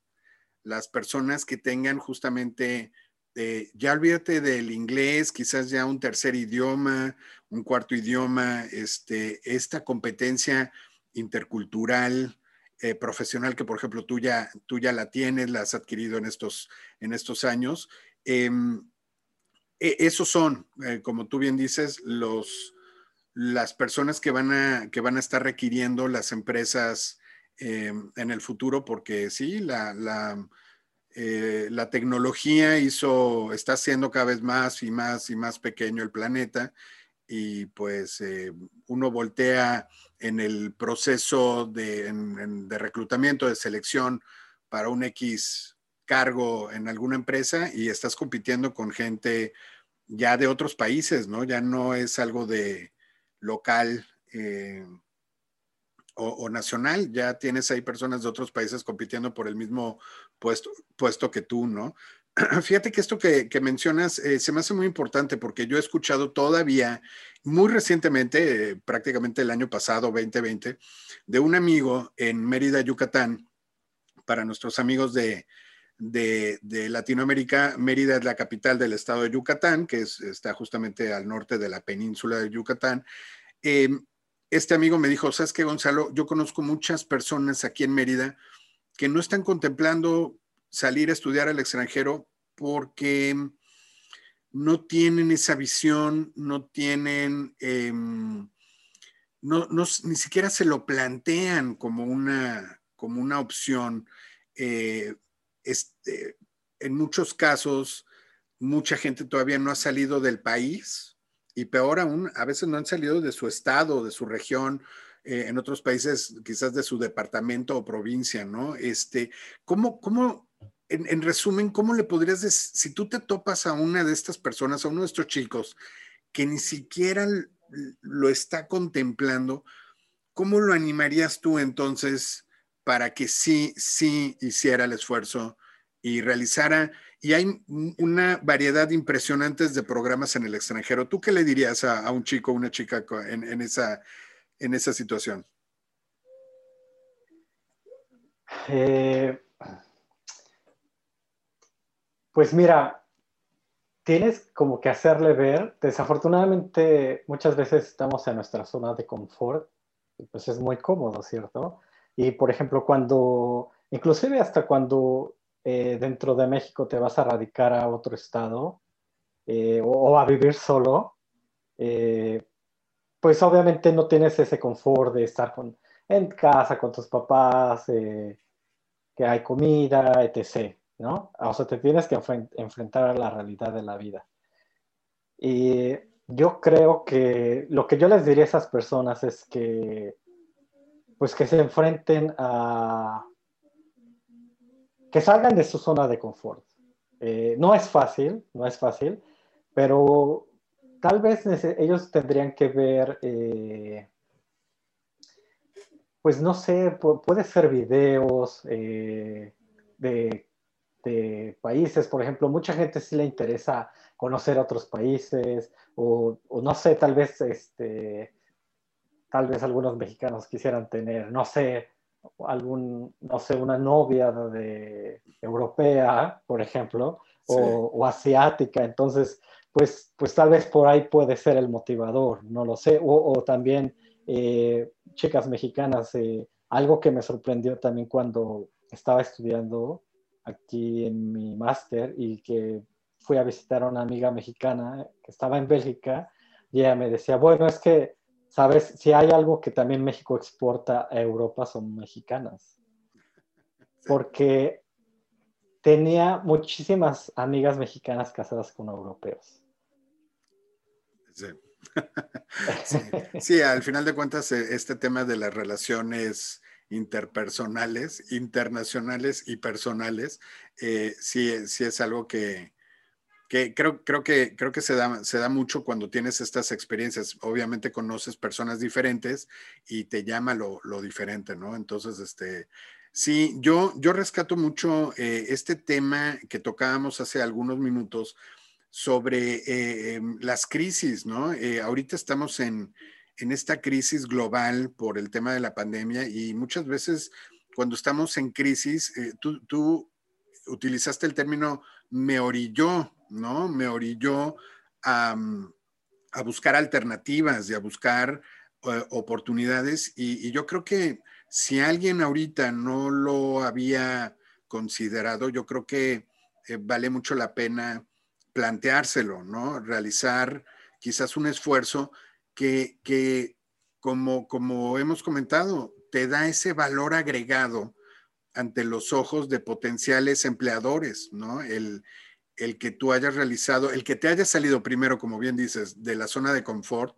Speaker 1: las personas que tengan justamente, eh, ya olvídate del inglés, quizás ya un tercer idioma, un cuarto idioma, este, esta competencia intercultural, eh, profesional que, por ejemplo, tú ya, tú ya la tienes, la has adquirido en estos, en estos años. Em, e, esos son, eh, como tú bien dices, los, las personas que van, a, que van a estar requiriendo las empresas eh, en el futuro, porque sí, la, la, eh, la, tecnología hizo, está haciendo cada vez más y más y más pequeño el planeta y pues eh, uno voltea en el proceso de, de, reclutamiento, de selección para un X cargo en alguna empresa y estás compitiendo con gente ya de otros países, ¿no? Ya no es algo de local o, nacional, ya tienes ahí personas de otros países compitiendo por el mismo puesto, puesto que tú, ¿no? Fíjate que esto que, mencionas eh, se me hace muy importante porque yo he escuchado todavía, muy recientemente, eh, prácticamente el año pasado, 2020, de un amigo en Mérida, Yucatán, para nuestros amigos de, de, Latinoamérica, Mérida es la capital del estado de Yucatán, que está justamente al norte de la península de Yucatán. Eh, este amigo me dijo, ¿sabes qué, Gonzalo? Yo conozco muchas personas aquí en Mérida que no están contemplando salir a estudiar al extranjero porque no tienen esa visión, no tienen, em, no, ni siquiera se lo plantean como una, como una opción. Eh, este, en muchos casos, mucha gente todavía no ha salido del país y peor aún, a veces no han salido de su estado, de su región, eh, en otros países quizás de su departamento o provincia, ¿no? Este, ¿cómo, cómo en, resumen, cómo le podrías decir, si tú te topas a una de estas personas, a uno de estos chicos, que ni siquiera lo está contemplando, ¿cómo lo animarías tú entonces para que sí, sí hiciera el esfuerzo y realizara y hay una variedad impresionante de programas en el extranjero. ¿Tú qué le dirías a, un chico o una chica en, esa, en esa situación?
Speaker 2: Eh, pues mira, tienes como que hacerle ver, desafortunadamente muchas veces estamos en nuestra zona de confort pues es muy cómodo, ¿cierto? Y por ejemplo, cuando, inclusive hasta cuando eh, dentro de México te vas a radicar a otro estado eh, o, a vivir solo, eh, pues obviamente no tienes ese confort de estar con, en casa con tus papás, que hay comida, etc. ¿no? O sea, te tienes que enfrentar a la realidad de la vida. Y yo creo que lo que yo les diría a esas personas es que, pues que se enfrenten a, que salgan de su zona de confort. Eh, no es fácil, no es fácil, pero tal vez ellos tendrían que ver, eh, pues no sé, puede ser videos eh, de, países, por ejemplo, mucha gente sí le interesa conocer otros países, o, o no sé, tal vez, este, tal vez algunos mexicanos quisieran tener, no sé, algún, no sé, una novia de, europea, por ejemplo, o, asiática. Entonces, pues, pues tal vez por ahí puede ser el motivador, no lo sé. O, también eh, chicas mexicanas, eh, algo que me sorprendió también cuando estaba estudiando aquí en mi máster y que fui a visitar a una amiga mexicana que estaba en Bélgica y ella me decía, bueno, es que ¿Sabes? Si hay algo que también México exporta a Europa son mexicanas. Porque tenía muchísimas amigas mexicanas casadas con europeos.
Speaker 1: Sí. sí. al final de cuentas, eh, este tema de las relaciones interpersonales, internacionales y personales, eh, sí, sí es algo que, que creo, creo que, creo que se, da, se da mucho cuando tienes estas experiencias. Obviamente conoces personas diferentes y te llama lo, lo diferente, ¿no? Entonces, este, sí, yo, yo rescato mucho eh, este tema que tocábamos hace algunos minutos sobre eh, em, las crisis, ¿no? Eh, ahorita estamos en, en esta crisis global por el tema de la pandemia y muchas veces cuando estamos en crisis, tú, tú utilizaste el término me orilló, ¿no? Me orilló a, buscar alternativas y a buscar eh, oportunidades. Y, yo creo que si alguien ahorita no lo había considerado, yo creo que eh, vale mucho la pena planteárselo, ¿no? Realizar quizás un esfuerzo que, que como, como hemos comentado, te da ese valor agregado ante los ojos de potenciales empleadores, ¿no? El, el que tú hayas realizado, el que te haya salido primero, como bien dices, de la zona de confort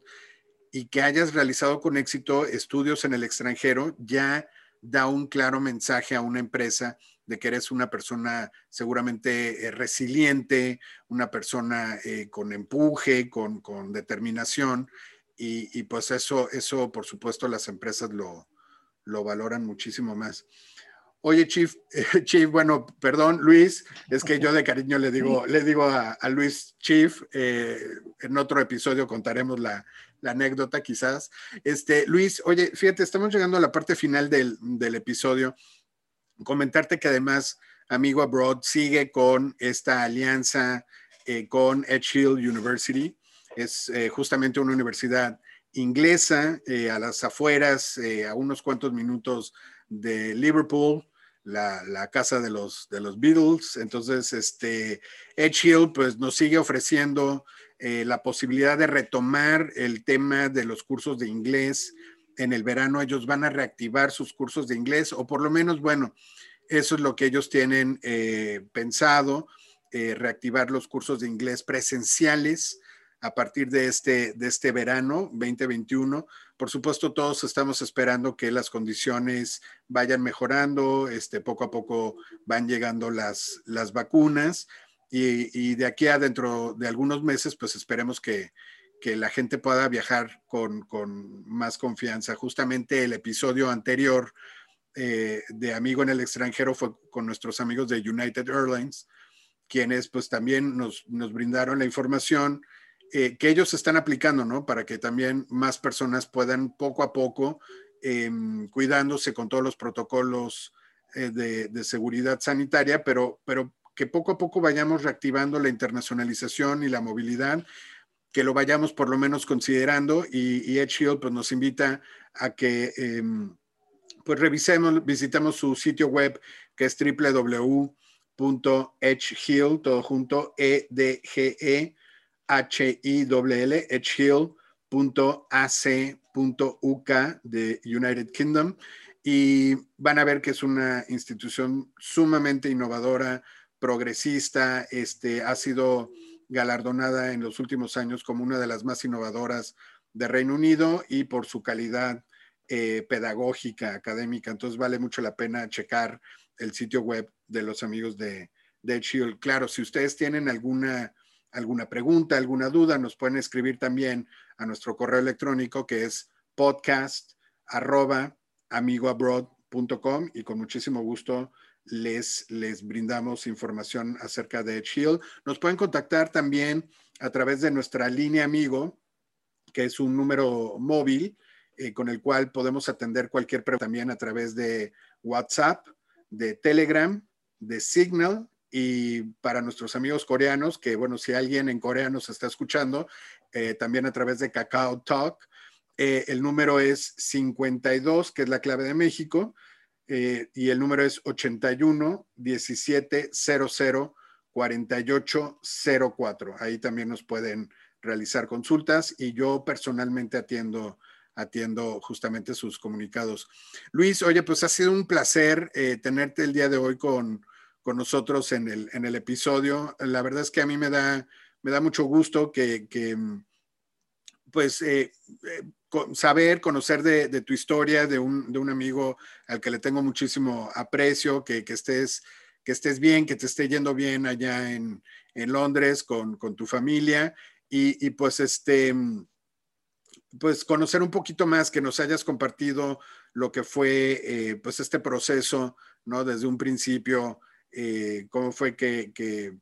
Speaker 1: y que hayas realizado con éxito estudios en el extranjero, ya da un claro mensaje a una empresa de que eres una persona seguramente eh, resiliente, una persona eh, con empuje, con, determinación, y, pues eso, eso, por supuesto, las empresas lo, lo valoran muchísimo más. Oye, Chief, Chief, bueno, perdón, Luis, es que yo de cariño le digo, le digo a, Luis Chief, eh, en otro episodio contaremos la, anécdota quizás. Este, Luis, oye, fíjate, estamos llegando a la parte final del, episodio. Comentarte que además, amigo Abroad sigue con esta alianza eh, con Edge Hill University. Es eh, justamente una universidad inglesa a las afueras, a unos cuantos minutos de Liverpool, la, casa de los, de los Beatles. Entonces, este, Edge Hill pues, nos sigue ofreciendo eh, la posibilidad de retomar el tema de los cursos de inglés. En el verano ellos van a reactivar sus cursos de inglés, o por lo menos, bueno, eso es lo que ellos tienen eh, pensado, eh, reactivar los cursos de inglés presenciales a partir de este, de este verano 2021. Por supuesto, todos estamos esperando que las condiciones vayan mejorando, este, poco a poco van llegando las, las vacunas y, de aquí a dentro de algunos meses, pues esperemos que, la gente pueda viajar con, más confianza. Justamente el episodio anterior eh, de Amigo en el extranjero fue con nuestros amigos de United Airlines, quienes pues también nos, nos brindaron la información eh, que ellos están aplicando, ¿no? Para que también más personas puedan poco a poco, em, cuidándose con todos los protocolos eh, de, seguridad sanitaria, pero, pero que poco a poco vayamos reactivando la internacionalización y la movilidad, que lo vayamos por lo menos considerando y, y Edge pues, nos invita a que em, pues revisemos, visitemos su sitio web que es www.edgehill, todo junto, e d g -E, H-I-L-L, edgehill.ac.uk de United Kingdom. Y van a ver que es una institución sumamente innovadora, progresista, este, ha sido galardonada en los últimos años como una de las más innovadoras de Reino Unido y por su calidad eh, pedagógica, académica. Entonces vale mucho la pena checar el sitio web de los amigos de, de Edgehill. Claro, si ustedes tienen alguna alguna pregunta, alguna duda, nos pueden escribir también a nuestro correo electrónico que es podcast arroba amigoabroad.com y con muchísimo gusto les, les brindamos información acerca de Shield. Nos pueden contactar también a través de nuestra línea amigo, que es un número móvil eh, con el cual podemos atender cualquier pregunta también a través de WhatsApp, de Telegram, de Signal y para nuestros amigos coreanos, que bueno, si alguien en Corea nos está escuchando, eh, también a través de Kakao Talk, eh, el número es 52, que es la clave de México, eh, y el número es 81 17 00 48 04. Ahí también nos pueden realizar consultas y yo personalmente atiendo atiendo justamente sus comunicados. Luis, oye, pues ha sido un placer tenerte el día de hoy con, con nosotros en el, en el episodio. La verdad es que a mí me da, me da mucho gusto que, pues eh, saber, conocer de, tu historia, de un, amigo al que le tengo muchísimo aprecio, que, estés, que estés bien, que te esté yendo bien allá en, Londres con, tu familia y, pues este, pues conocer un poquito más, que nos hayas compartido lo que fue eh, pues este proceso, ¿no? Desde un principio, eh, cómo fue que,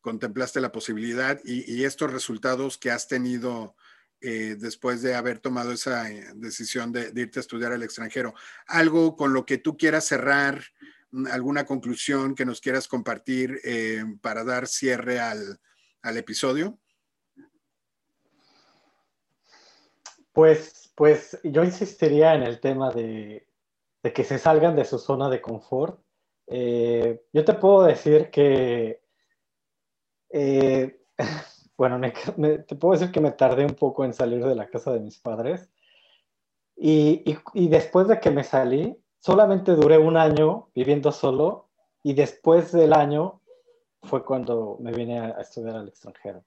Speaker 1: contemplaste la posibilidad y, estos resultados que has tenido eh, después de haber tomado esa eh, decisión de, irte a estudiar al extranjero. Algo con lo que tú quieras cerrar, mm, alguna conclusión que nos quieras compartir para dar cierre al, episodio.
Speaker 2: Pues, pues yo insistiría en el tema de, que se salgan de su zona de confort. Yo te puedo decir que bueno, te puedo decir que me tardé un poco en salir de la casa de mis padres. Y, después de que me salí, solamente duré un año viviendo solo y después del año fue cuando me vine a, estudiar al extranjero.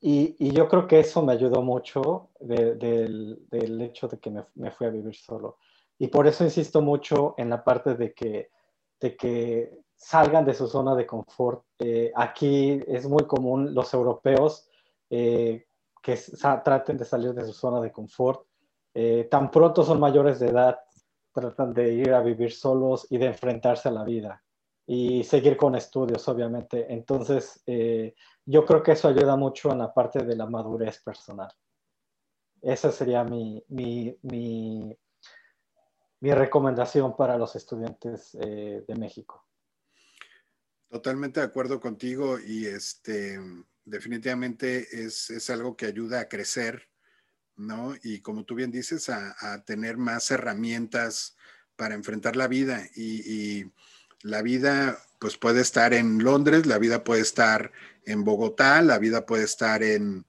Speaker 2: Y, yo creo que eso me ayudó mucho del, hecho de que me, me, fui a vivir solo. Y por eso insisto mucho en la parte de que, de que salgan de su zona de confort. Eh, aquí es muy común los europeos eh, que traten de salir de su zona de confort. Eh, tan pronto son mayores de edad, tratan de ir a vivir solos y de enfrentarse a la vida y seguir con estudios, obviamente. Entonces, yo creo que eso ayuda mucho en la parte de la madurez personal. Esa sería mi, mi, mi, mi recomendación para los estudiantes de México.
Speaker 1: Totalmente de acuerdo contigo y este, definitivamente es, algo que ayuda a crecer, ¿no? Y como tú bien dices, a, tener más herramientas para enfrentar la vida. Y, la vida, pues puede estar en Londres, la vida puede estar en Bogotá, la vida puede estar en,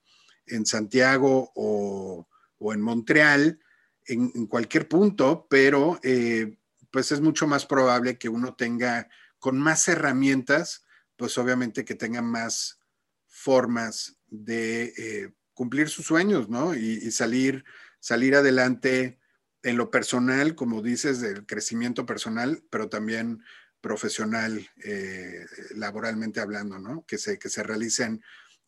Speaker 1: Santiago o, en Montreal, en, cualquier punto, pero eh, pues es mucho más probable que uno tenga con más herramientas, pues obviamente que tengan más formas de eh, cumplir sus sueños, ¿no? Y, salir, salir adelante en lo personal, como dices, del crecimiento personal, pero también profesional, eh, laboralmente hablando, ¿no? Que se, que se realicen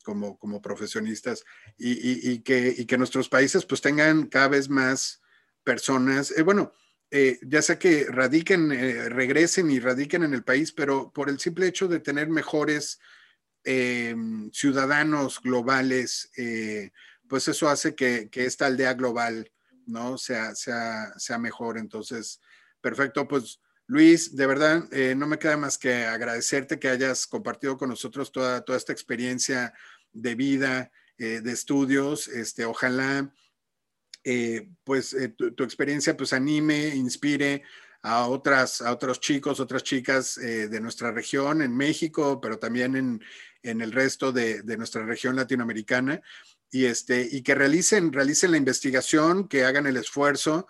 Speaker 1: como, como profesionistas y, que, que nuestros países pues tengan cada vez más personas, eh, bueno, eh, ya sea que radiquen, eh, regresen y radiquen en el país, pero por el simple hecho de tener mejores ciudadanos globales, pues eso hace que, esta aldea global ¿no? sea, sea, sea mejor. Entonces, perfecto, pues Luis, de verdad, no me queda más que agradecerte que hayas compartido con nosotros toda, toda esta experiencia de vida, de estudios. Este, ojalá eh, pues eh, tu, experiencia pues anime, inspire a otras, a otros chicos, otras chicas eh, de nuestra región en México, pero también en, el resto de, nuestra región latinoamericana y este y que realicen, realicen la investigación, que hagan el esfuerzo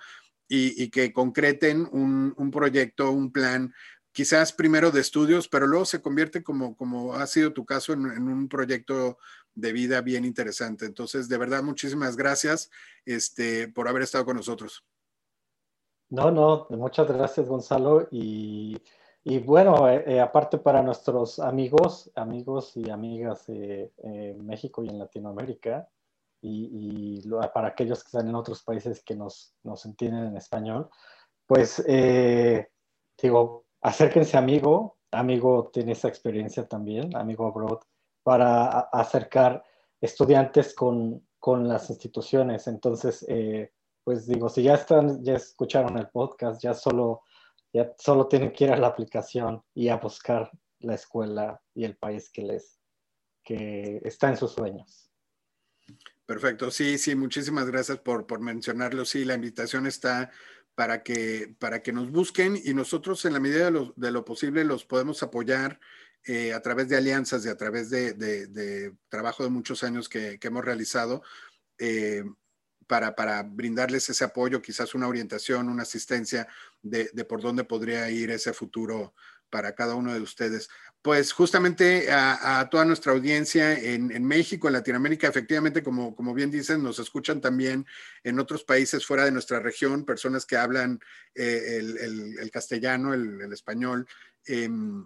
Speaker 1: y, que concreten un, proyecto, un plan quizás primero de estudios, pero luego se convierte como, como ha sido tu caso en, en un proyecto de vida bien interesante. Entonces, de verdad, muchísimas gracias este, por haber estado con nosotros.
Speaker 2: No, no, muchas gracias, Gonzalo. Y, bueno, eh, eh, aparte para nuestros amigos, amigos y amigas en México y en Latinoamérica, y, para aquellos que están en otros países que nos, entienden en español, pues eh, digo, acérquense amigo, amigo tiene esa experiencia también, amigo abroad para acercar estudiantes con, las instituciones. Entonces, eh, pues digo, si ya están, ya escucharon el podcast, ya solo, ya solo tienen que ir a la aplicación y a buscar la escuela y el país que les, que está en sus sueños.
Speaker 1: Perfecto, sí, sí, muchísimas gracias por, por mencionarlo. Sí, la invitación está para que, para que nos busquen y nosotros en la medida de lo, de lo posible los podemos apoyar eh, a través de alianzas y a través de, trabajo de muchos años que, hemos realizado eh, para, brindarles ese apoyo, quizás una orientación, una asistencia de, por dónde podría ir ese futuro para cada uno de ustedes. Pues justamente a, toda nuestra audiencia en, México, en Latinoamérica, efectivamente, como, como bien dicen, nos escuchan también en otros países fuera de nuestra región, personas que hablan eh, el, castellano, el, español. Em,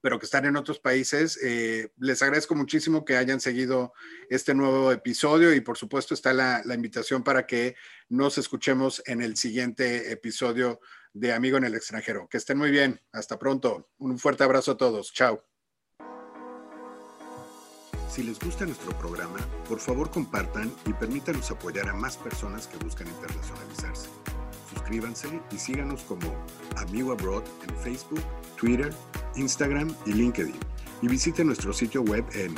Speaker 1: pero que están en otros países. Eh, les agradezco muchísimo que hayan seguido este nuevo episodio y por supuesto está la, la, invitación para que nos escuchemos en el siguiente episodio de Amigo en el extranjero. Que estén muy bien. Hasta pronto. Un fuerte abrazo a todos. Chao. Si les gusta nuestro programa, por favor compartan y permítanos apoyar a más personas que buscan internacionalizarse. Suscríbanse y síganos como Amigo Abroad en Facebook, Twitter, Instagram y LinkedIn. Y visiten nuestro sitio web en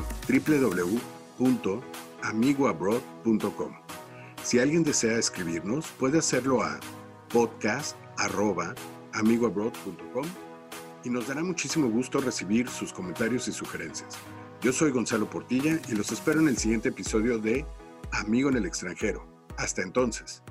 Speaker 1: www.amigoabroad.com. Si alguien desea escribirnos, puede hacerlo a podcast arroba amigoabroad.com y nos dará muchísimo gusto recibir sus comentarios y sugerencias. Yo soy Gonzalo Portilla y los espero en el siguiente episodio de Amigo en el extranjero. Hasta entonces.